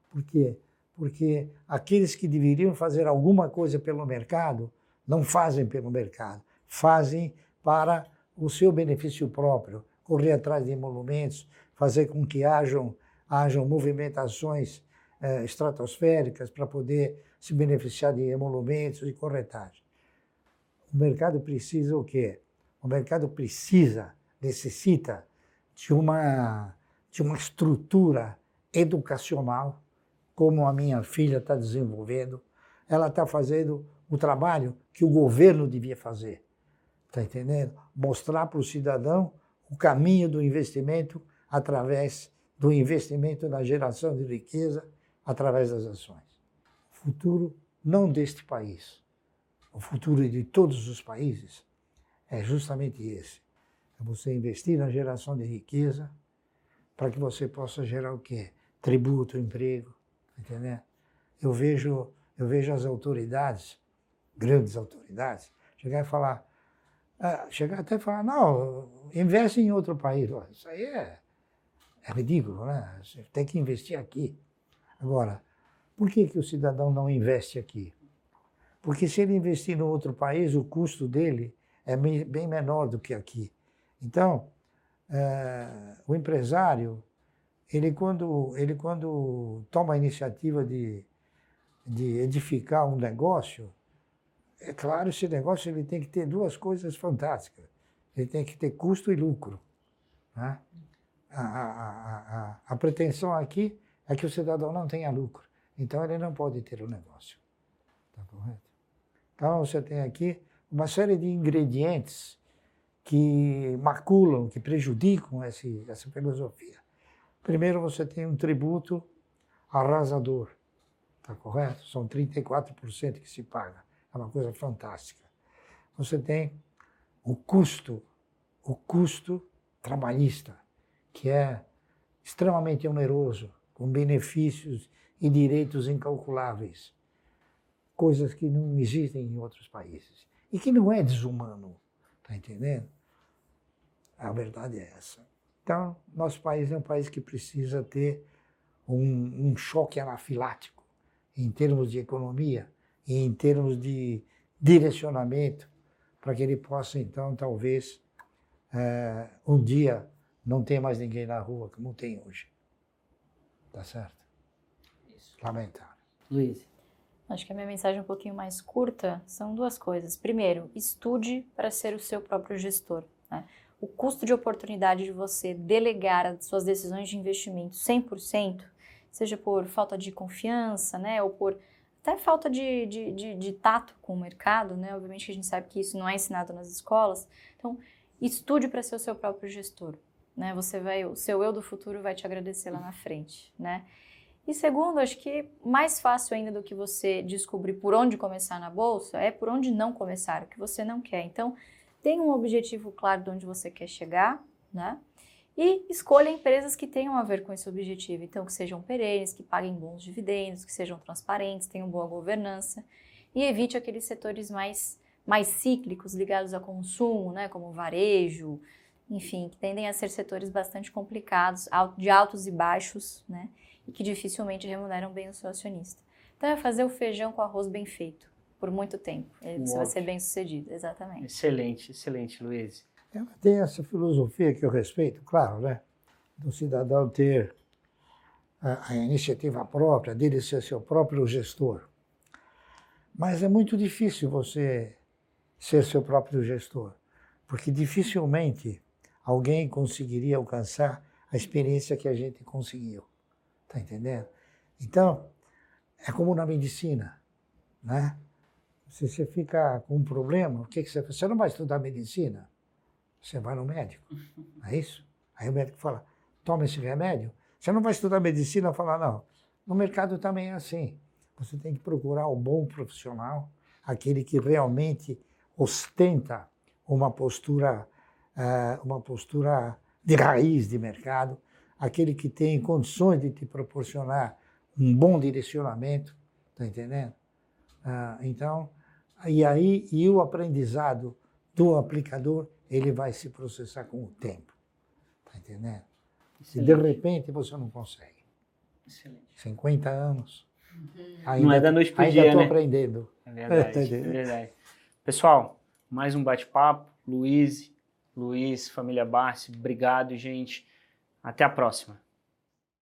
Por quê? Porque aqueles que deveriam fazer alguma coisa pelo mercado não fazem pelo mercado, fazem para o seu benefício próprio, correr atrás de emolumentos, fazer com que hajam, hajam movimentações eh, estratosféricas para poder se beneficiar de emolumentos e corretagem. O mercado precisa o quê? O mercado precisa, necessita de uma, de uma estrutura educacional, como a minha filha está desenvolvendo. Ela está fazendo o trabalho que o governo devia fazer. Está entendendo? Mostrar para o cidadão o caminho do investimento através do investimento na geração de riqueza através das ações. O futuro não deste país, o futuro de todos os países é justamente esse. É você investir na geração de riqueza para que você possa gerar o quê? Tributo, emprego, tá entendeu? Eu vejo, eu vejo as autoridades, grandes autoridades, chegar e falar, ah, chegar até falar, não, investe em outro país. Isso aí é, é ridículo, né? Você tem que investir aqui. Agora, por que, que o cidadão não investe aqui? Porque se ele investir no outro país, o custo dele é bem menor do que aqui. Então, é, o empresário, ele quando, ele quando toma a iniciativa de, de edificar um negócio, é claro, esse negócio ele tem que ter duas coisas fantásticas. Ele tem que ter custo e lucro. Né? A, a, a, a, pretensão aqui é que o cidadão não tenha lucro. Então, ele não pode ter o um negócio. Está correto? Então, você tem aqui uma série de ingredientes que maculam, que prejudicam esse, essa filosofia. Primeiro você tem um tributo arrasador, tá correto? São 34% que se paga. É uma coisa fantástica. Você tem o custo, o custo trabalhista, que é extremamente oneroso, com benefícios e direitos incalculáveis, coisas que não existem em outros países e que não é desumano, tá entendendo? A verdade é essa. Então, nosso país é um país que precisa ter um, um choque anafilático em termos de economia e em termos de direcionamento, para que ele possa, então, talvez, é, um dia não ter mais ninguém na rua, como tem hoje. Tá certo? Isso. Lamentável. Luiz. Acho que a minha mensagem é um pouquinho mais curta são duas coisas. Primeiro, estude para ser o seu próprio gestor. Né? O custo de oportunidade de você delegar as suas decisões de investimento 100%, seja por falta de confiança, né, ou por até falta de, de, de, de tato com o mercado, né? Obviamente que a gente sabe que isso não é ensinado nas escolas. Então, estude para ser o seu próprio gestor, né? Você vai, o seu eu do futuro vai te agradecer lá na frente, né? E segundo, acho que mais fácil ainda do que você descobrir por onde começar na bolsa é por onde não começar, o que você não quer. Então, tenha um objetivo claro de onde você quer chegar, né? E escolha empresas que tenham a ver com esse objetivo. Então, que sejam perenes, que paguem bons dividendos, que sejam transparentes, tenham boa governança. E evite aqueles setores mais, mais cíclicos ligados a consumo, né? Como varejo, enfim, que tendem a ser setores bastante complicados, de altos e baixos, né? e que dificilmente remuneram bem o seu acionista. Então é fazer o feijão com arroz bem feito por muito tempo. Você vai ser bem sucedido, exatamente. Excelente, excelente, Luiz. Ela tem essa filosofia que eu respeito, claro, né? Do cidadão ter a, a iniciativa própria, dele ser seu próprio gestor. Mas é muito difícil você ser seu próprio gestor, porque dificilmente alguém conseguiria alcançar a experiência que a gente conseguiu. Tá entendendo? Então, é como na medicina, né? Se você fica com um problema, o que, que você faz? Você não vai estudar medicina? Você vai no médico, é isso? Aí o médico fala, toma esse remédio. Você não vai estudar medicina falar, não. No mercado também é assim. Você tem que procurar o bom profissional, aquele que realmente ostenta uma postura, uh, uma postura de raiz de mercado, aquele que tem condições de te proporcionar um bom direcionamento, tá entendendo? Ah, então, e aí e o aprendizado do aplicador ele vai se processar com o tempo, tá entendendo? Se de repente você não consegue. Excelente. 50 anos. Uhum. Ainda, não é da noite para dia, Ainda estou né? aprendendo. É verdade, é verdade. Pessoal, mais um bate-papo. Luiz, Luiz, família Barsi, obrigado, gente. Até a próxima.